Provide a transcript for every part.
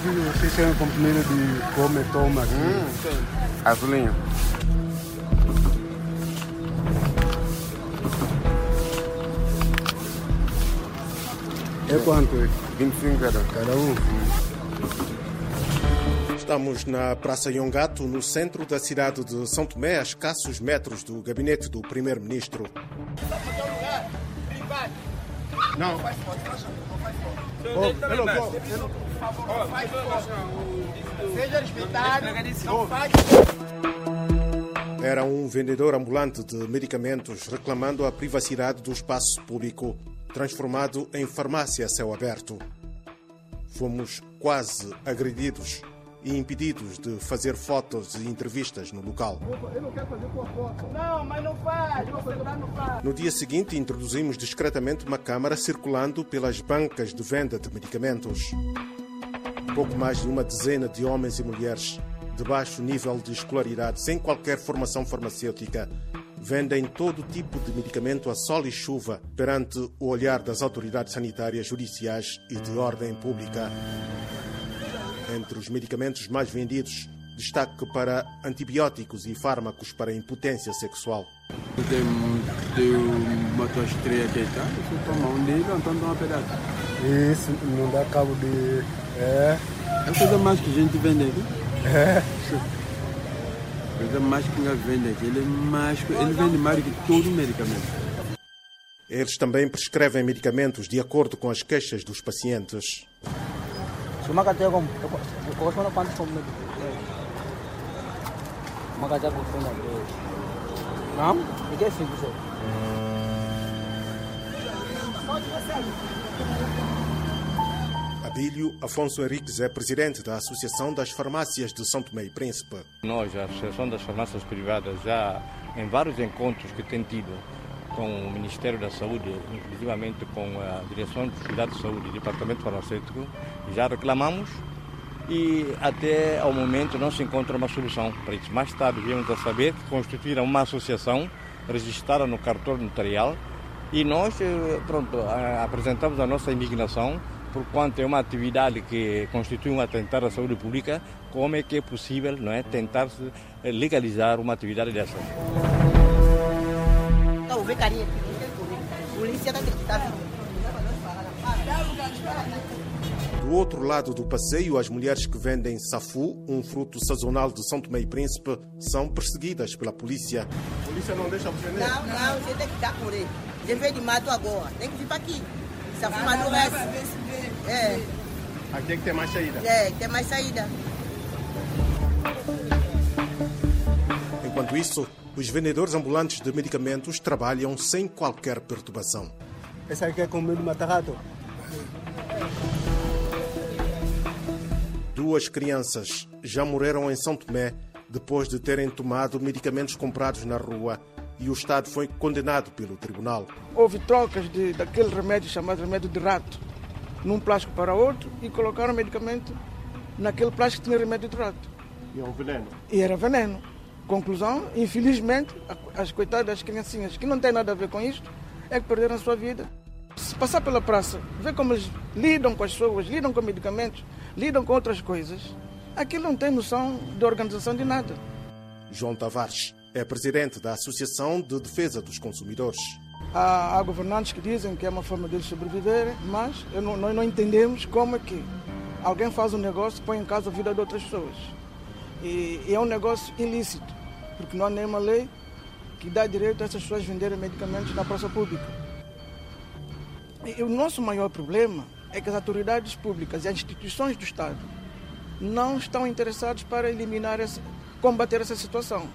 que vocês têm comida de come, toma aqui. Hum, sim. Azulinho. É quanto? 25 cada. Cada um? Estamos na Praça Yongato, no centro da cidade de São Tomé, a escassos metros do gabinete do primeiro-ministro. Não. Oh, pelo Seja respeitado. Não faz. Era um vendedor ambulante de medicamentos reclamando a privacidade do espaço público, transformado em farmácia a céu aberto. Fomos quase agredidos e impedidos de fazer fotos e entrevistas no local. Eu não quero fazer tua foto. Não, mas não faz. Não faz. No dia seguinte, introduzimos discretamente uma câmara circulando pelas bancas de venda de medicamentos. Pouco mais de uma dezena de homens e mulheres de baixo nível de escolaridade, sem qualquer formação farmacêutica, vendem todo tipo de medicamento a sol e chuva perante o olhar das autoridades sanitárias, judiciais e de ordem pública. Entre os medicamentos mais vendidos, destaque para antibióticos e fármacos para impotência sexual. Tem, tem uma tua estreia que está, você toma um dele, então dá uma pedaço. Isso, não dá cabo de. É. É coisa mais que a gente vende aqui. É. Coisa mais que a gente vende aqui. Ele, é mais, ele vende mais que todo medicamento. Eles também prescrevem medicamentos de acordo com as queixas dos pacientes. Cuma katanya kom, kau mana pantas kom na Maka jago ko na do. Nam, ike sim so. Abílio Afonso Henriques é presidente da Associação das Farmácias de São Tomé e Príncipe. Nós, a Associação das Farmácias Privadas, já em vários encontros que tem tido com o Ministério da Saúde, inclusivamente com a Direção de Cuidado de Saúde Departamento Farmacêutico, já reclamamos e até ao momento não se encontra uma solução para isso. Mais tarde viemos a saber que constituíram uma associação registrada no cartório notarial e nós pronto, apresentamos a nossa indignação por quanto é uma atividade que constitui um atentado à saúde pública, como é que é possível não é, tentar legalizar uma atividade dessa? Polícia Do outro lado do passeio, as mulheres que vendem safu, um fruto sazonal de São Tomé e Príncipe, são perseguidas pela polícia. A polícia não deixa você vender? Não, não, você tem que dar por ele. Você vem de mato agora, tem que vir para aqui. Safu mas não resto. É. Aqui tem que ter mais saída. É, tem mais saída. Enquanto isso, os vendedores ambulantes de medicamentos trabalham sem qualquer perturbação. Esse aqui é com medo de matar rato? Duas crianças já morreram em São Tomé depois de terem tomado medicamentos comprados na rua e o Estado foi condenado pelo tribunal. Houve trocas de, daquele remédio chamado remédio de rato, num plástico para outro e colocaram o medicamento naquele plástico que tinha remédio de rato. E é um veneno? E era veneno. Conclusão, infelizmente, as coitadas criancinhas que não têm nada a ver com isto é que perderam a sua vida. Se passar pela praça, ver como eles lidam com as pessoas, lidam com medicamentos, lidam com outras coisas, aquilo não tem noção de organização de nada. João Tavares é presidente da Associação de Defesa dos Consumidores. Há, há governantes que dizem que é uma forma deles sobreviverem, mas não, nós não entendemos como é que alguém faz um negócio e põe em causa a vida de outras pessoas. E, e é um negócio ilícito, porque não há nenhuma lei que dá direito a essas pessoas venderem medicamentos na praça pública. E o nosso maior problema é que as autoridades públicas e as instituições do Estado não estão interessados para eliminar, combater essa situação.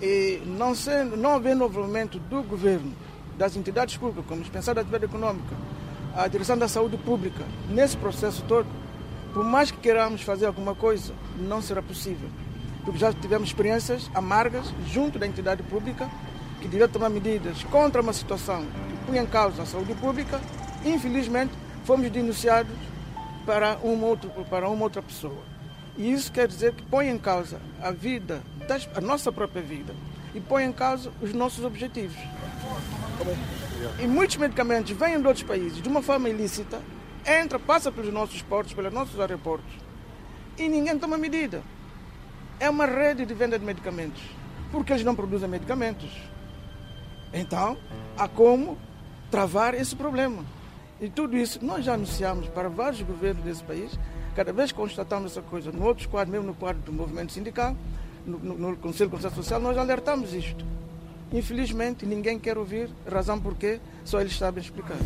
E não, sendo, não havendo envolvimento do governo, das entidades públicas, como dispensar da atividade econômica, a direção da saúde pública, nesse processo todo, por mais que queiramos fazer alguma coisa, não será possível. Porque já tivemos experiências amargas junto da entidade pública que devia tomar medidas contra uma situação que punha em causa a saúde pública. Infelizmente, fomos denunciados para uma, outra, para uma outra pessoa. E isso quer dizer que põe em causa a vida, a nossa própria vida, e põe em causa os nossos objetivos. E muitos medicamentos vêm de outros países de uma forma ilícita, entra, passa pelos nossos portos, pelos nossos aeroportos, e ninguém toma medida. É uma rede de venda de medicamentos, porque eles não produzem medicamentos. Então, há como travar esse problema. E tudo isso nós já anunciamos para vários governos desse país. Cada vez constatamos essa coisa, no outro quadro, mesmo no quadro do movimento sindical, no, no, no Conselho de Conselho Social, nós alertamos isto. Infelizmente, ninguém quer ouvir, razão porque só eles sabem explicar.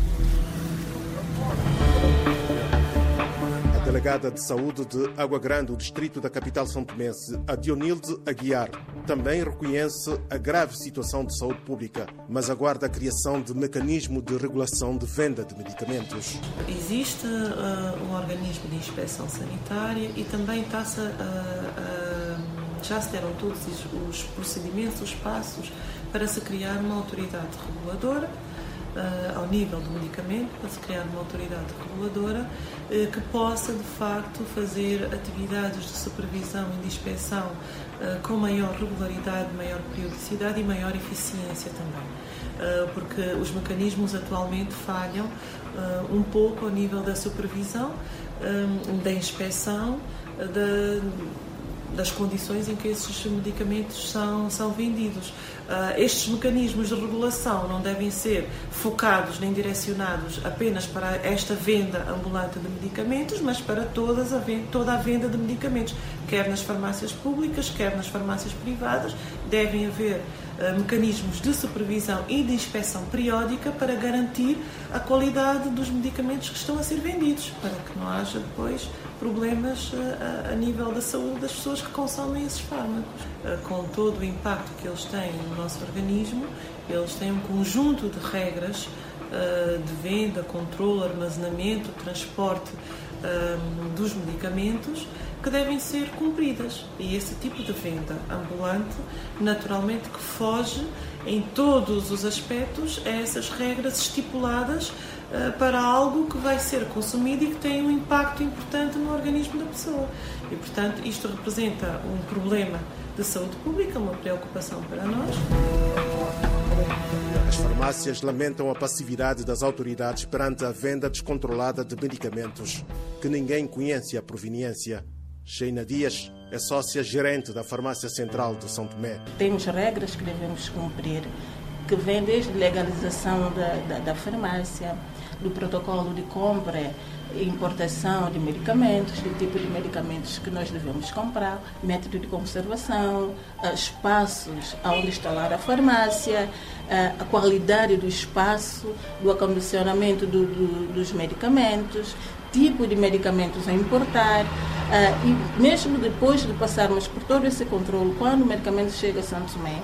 A delegada de saúde de Água Grande, o distrito da capital são tomense, a Dionilde Aguiar, também reconhece a grave situação de saúde pública, mas aguarda a criação de mecanismo de regulação de venda de medicamentos. Existe uh, um organismo de inspeção sanitária e também está-se a, já se deram todos os procedimentos, os passos para se criar uma autoridade reguladora uh, ao nível do medicamento, para se criar uma autoridade reguladora uh, que possa de facto fazer atividades de supervisão e de inspeção uh, com maior regularidade, maior periodicidade e maior eficiência também. Porque os mecanismos atualmente falham um pouco ao nível da supervisão, da inspeção, da das condições em que esses medicamentos são, são vendidos. Uh, estes mecanismos de regulação não devem ser focados nem direcionados apenas para esta venda ambulante de medicamentos, mas para todas a venda, toda a venda de medicamentos, quer nas farmácias públicas, quer nas farmácias privadas. Devem haver mecanismos de supervisão e de inspeção periódica para garantir a qualidade dos medicamentos que estão a ser vendidos, para que não haja depois problemas a, a, nível da saúde das pessoas que consomem esses fármacos. Com todo o impacto que eles têm no nosso organismo, eles têm um conjunto de regras de venda, controle, armazenamento, transporte dos medicamentos que devem ser cumpridas. E esse tipo de venda ambulante, naturalmente, que foge em todos os aspectos a essas regras estipuladas uh, para algo que vai ser consumido e que tem um impacto importante no organismo da pessoa. E, portanto, isto representa um problema de saúde pública, uma preocupação para nós. As farmácias lamentam a passividade das autoridades perante a venda descontrolada de medicamentos, que ninguém conhece a proveniência. Sheina Dias é sócia gerente da Farmácia Central de São Tomé. Temos regras que devemos cumprir, que vêm desde legalização da, da, da farmácia, do protocolo de compra importação de medicamentos, do tipo de medicamentos que nós devemos comprar, método de conservação, espaços onde instalar a farmácia, a qualidade do espaço, do acondicionamento do, do, dos medicamentos, tipo de medicamentos a importar. Uh, e mesmo depois de passarmos por todo esse controle, quando o medicamento chega a Santo Tomé,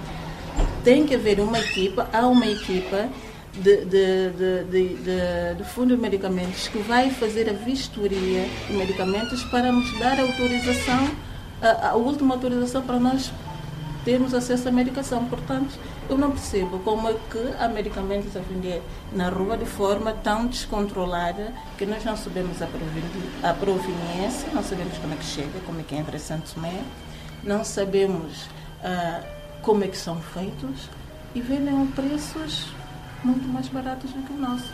tem que haver uma equipa, há uma equipa de, de, de, de fundo de medicamentos que vai fazer a vistoria de medicamentos para nos dar a autorização, a, a última autorização para nós termos acesso à medicação. Portanto, eu não percebo como é que há medicamentos a vender na rua de forma tão descontrolada que nós não sabemos a proveniência, não sabemos como é que chega, como é que entra em Santo Tomé, não sabemos ah, como é que são feitos e vendem a preços muito mais baratos do que o nosso.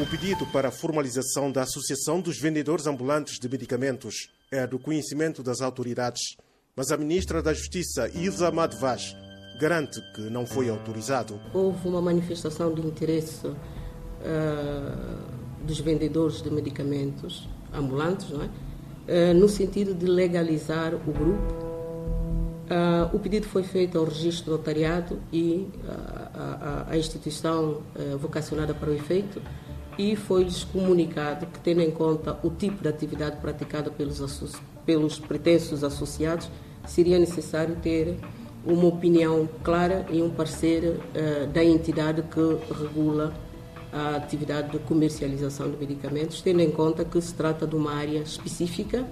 O pedido para a formalização da Associação dos Vendedores Ambulantes de Medicamentos é do conhecimento das autoridades, mas a ministra da Justiça, Ilza Madvaz, garante que não foi autorizado. Houve uma manifestação de interesse uh, dos vendedores de medicamentos ambulantes, não é? Uh, no sentido de legalizar o grupo Uh, o pedido foi feito ao registro notariado e uh, a, a, instituição uh, vocacionada para o efeito e foi-lhes comunicado que, tendo em conta o tipo de atividade praticada pelos, pelos pretensos associados, seria necessário ter uma opinião clara e um parecer da entidade que regula a atividade de comercialização de medicamentos, tendo em conta que se trata de uma área específica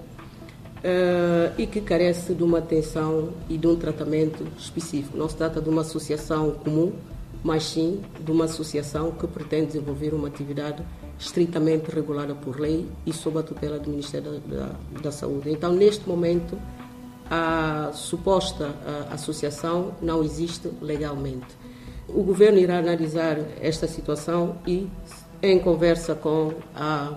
uh, e que carece de uma atenção e de um tratamento específico. Não se trata de uma associação comum, mas sim de uma associação que pretende desenvolver uma atividade estritamente regulada por lei e sob a tutela do Ministério da, da, da Saúde. Então, neste momento, a suposta a, associação não existe legalmente. O governo irá analisar esta situação e em conversa com a,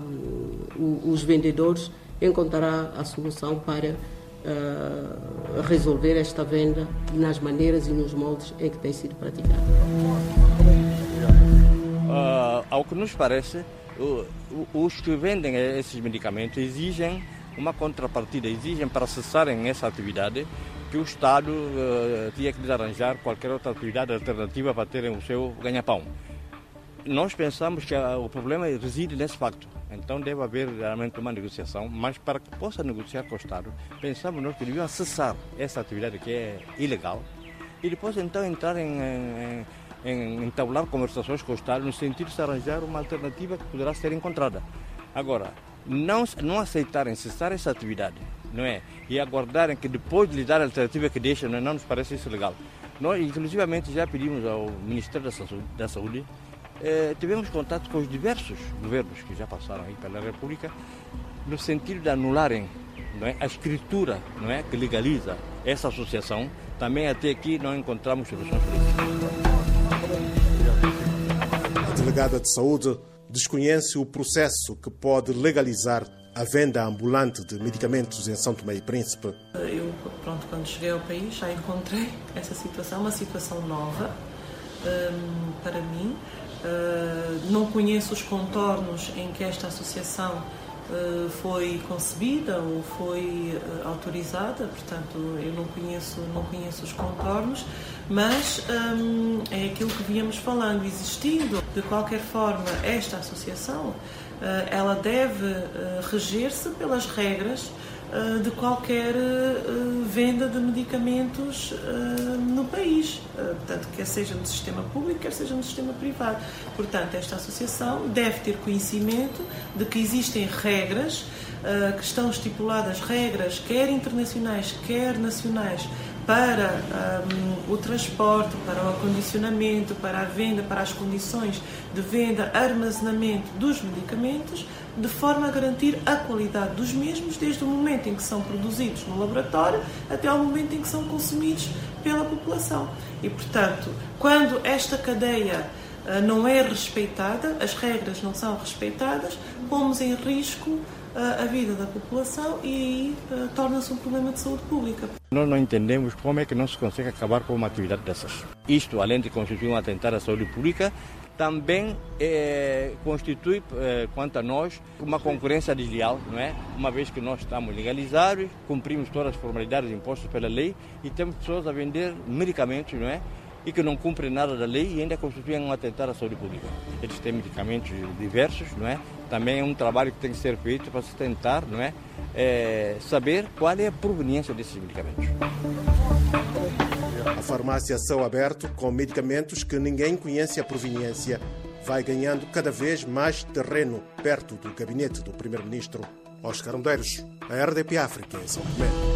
os vendedores, encontrará a solução para uh, resolver esta venda nas maneiras e nos moldes em que tem sido praticada. Uh, ao que nos parece, os que vendem esses medicamentos exigem uma contrapartida, exigem para cessarem essa atividade que o Estado uh, tinha que lhes arranjar qualquer outra atividade alternativa para terem o seu ganha-pão. Nós pensamos que o problema reside nesse facto. Então deve haver realmente uma negociação, mas para que possa negociar com o Estado, pensamos nós que deviam cessar essa atividade que é ilegal e depois então entrar em, em, em entabular conversações com o Estado no sentido de se arranjar uma alternativa que poderá ser encontrada. Agora, não, não aceitarem cessar essa atividade não é? E aguardarem que depois de lhe dar a alternativa que deixam, não, é? não nos parece isso legal. Nós, inclusivamente, já pedimos ao Ministério da Saúde, da Saúde eh, tivemos contato com os diversos governos que já passaram aí pela República, no sentido de anularem não é, a escritura não é, que legaliza essa associação. Também até aqui não encontramos soluções para isso. A delegada de saúde desconhece o processo que pode legalizar a venda ambulante de medicamentos em São Tomé e Príncipe. Eu, pronto, quando cheguei ao país já encontrei essa situação, uma situação nova um, para mim. Uh, não conheço os contornos em que esta associação uh, foi concebida ou foi uh, autorizada, portanto eu não conheço, não conheço os contornos, mas um, é aquilo que víamos falando, existindo de qualquer forma esta associação, eh, ela deve eh, reger-se pelas regras eh, de qualquer venda de medicamentos no país, portanto, quer seja no sistema público, quer seja no sistema privado. Portanto, esta associação deve ter conhecimento de que existem regras que estão estipuladas, regras quer internacionais, quer nacionais, para um, o transporte, para o acondicionamento, para a venda, para as condições de venda, armazenamento dos medicamentos, de forma a garantir a qualidade dos mesmos desde o momento em que são produzidos no laboratório até ao momento em que são consumidos pela população. E, portanto, quando esta cadeia uh, não é respeitada, as regras não são respeitadas, pomos em risco a vida da população e aí uh, torna-se um problema de saúde pública. Nós não entendemos como é que não se consegue acabar com uma atividade dessas. Isto, além de constituir um atentado à saúde pública, também é, constitui, é, quanto a nós, uma concorrência desleal, não é? Uma vez que nós estamos legalizados, cumprimos todas as formalidades impostas pela lei e temos pessoas a vender medicamentos, não é? E que não cumprem nada da lei e ainda constituem um atentado à saúde pública. Eles têm medicamentos diversos, não é? Também é um trabalho que tem que ser feito para se tentar, não é? é saber qual é a proveniência desses medicamentos. A farmácia Céu Aberto, com medicamentos que ninguém conhece a proveniência, vai ganhando cada vez mais terreno perto do gabinete do Primeiro-Ministro. Oscar Medeiros, a RDP África, em São Tomé.